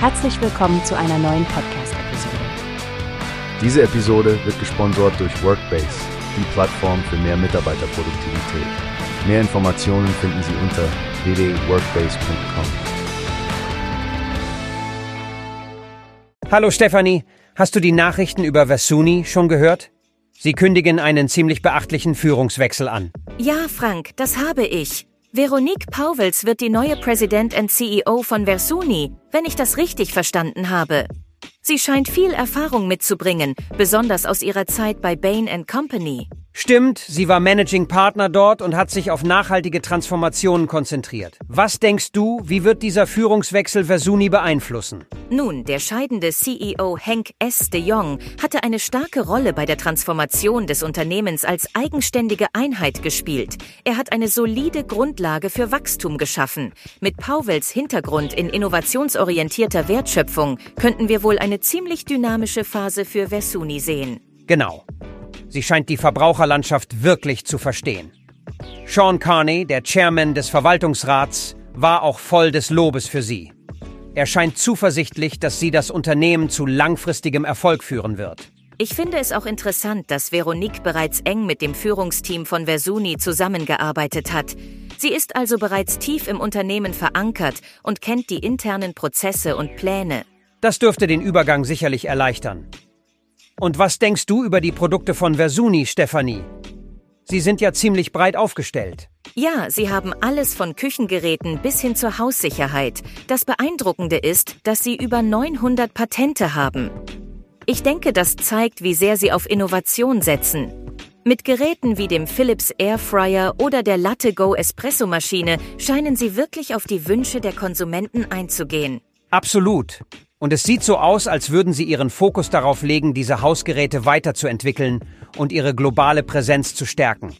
Herzlich willkommen zu einer neuen Podcast-Episode. Diese Episode wird gesponsert durch Workbase, die Plattform für mehr Mitarbeiterproduktivität. Mehr Informationen finden Sie unter www.workbase.com. Hallo Stefanie, hast du die Nachrichten über Versuni schon gehört? Sie kündigen einen ziemlich beachtlichen Führungswechsel an. Ja, Frank, das habe ich. Veronique Pauwels wird die neue Präsident und CEO von Versuni, wenn ich das richtig verstanden habe. Sie scheint viel Erfahrung mitzubringen, besonders aus ihrer Zeit bei Bain Company. Stimmt, sie war Managing Partner dort und hat sich auf nachhaltige Transformationen konzentriert. Was denkst du, wie wird dieser Führungswechsel Versuni beeinflussen? Nun, der scheidende CEO Henk S. de Jong hatte eine starke Rolle bei der Transformation des Unternehmens als eigenständige Einheit gespielt. Er hat eine solide Grundlage für Wachstum geschaffen. Mit Pauwels Hintergrund in innovationsorientierter Wertschöpfung könnten wir wohl eine ziemlich dynamische Phase für Versuni sehen. Genau. Sie scheint die Verbraucherlandschaft wirklich zu verstehen. Sean Carney, der Chairman des Verwaltungsrats, war auch voll des Lobes für sie. Er scheint zuversichtlich, dass sie das Unternehmen zu langfristigem Erfolg führen wird. Ich finde es auch interessant, dass Veronique bereits eng mit dem Führungsteam von Versuni zusammengearbeitet hat. Sie ist also bereits tief im Unternehmen verankert und kennt die internen Prozesse und Pläne. Das dürfte den Übergang sicherlich erleichtern. Und was denkst du über die Produkte von Versuni, Stefanie? Sie sind ja ziemlich breit aufgestellt. Ja, sie haben alles von Küchengeräten bis hin zur Haussicherheit. Das Beeindruckende ist, dass sie über 900 Patente haben. Ich denke, das zeigt, wie sehr sie auf Innovation setzen. Mit Geräten wie dem Philips Airfryer oder der Latte Go Espresso-Maschine scheinen sie wirklich auf die Wünsche der Konsumenten einzugehen. Absolut. Und es sieht so aus, als würden sie ihren Fokus darauf legen, diese Hausgeräte weiterzuentwickeln und ihre globale Präsenz zu stärken.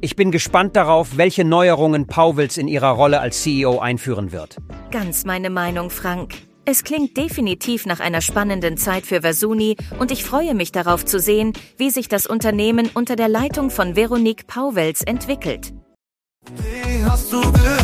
Ich bin gespannt darauf, welche Neuerungen Pauwels in ihrer Rolle als CEO einführen wird. Ganz meine Meinung, Frank. Es klingt definitiv nach einer spannenden Zeit für Versuni und ich freue mich darauf zu sehen, wie sich das Unternehmen unter der Leitung von Veronique Pauwels entwickelt. Wie hast du gehört?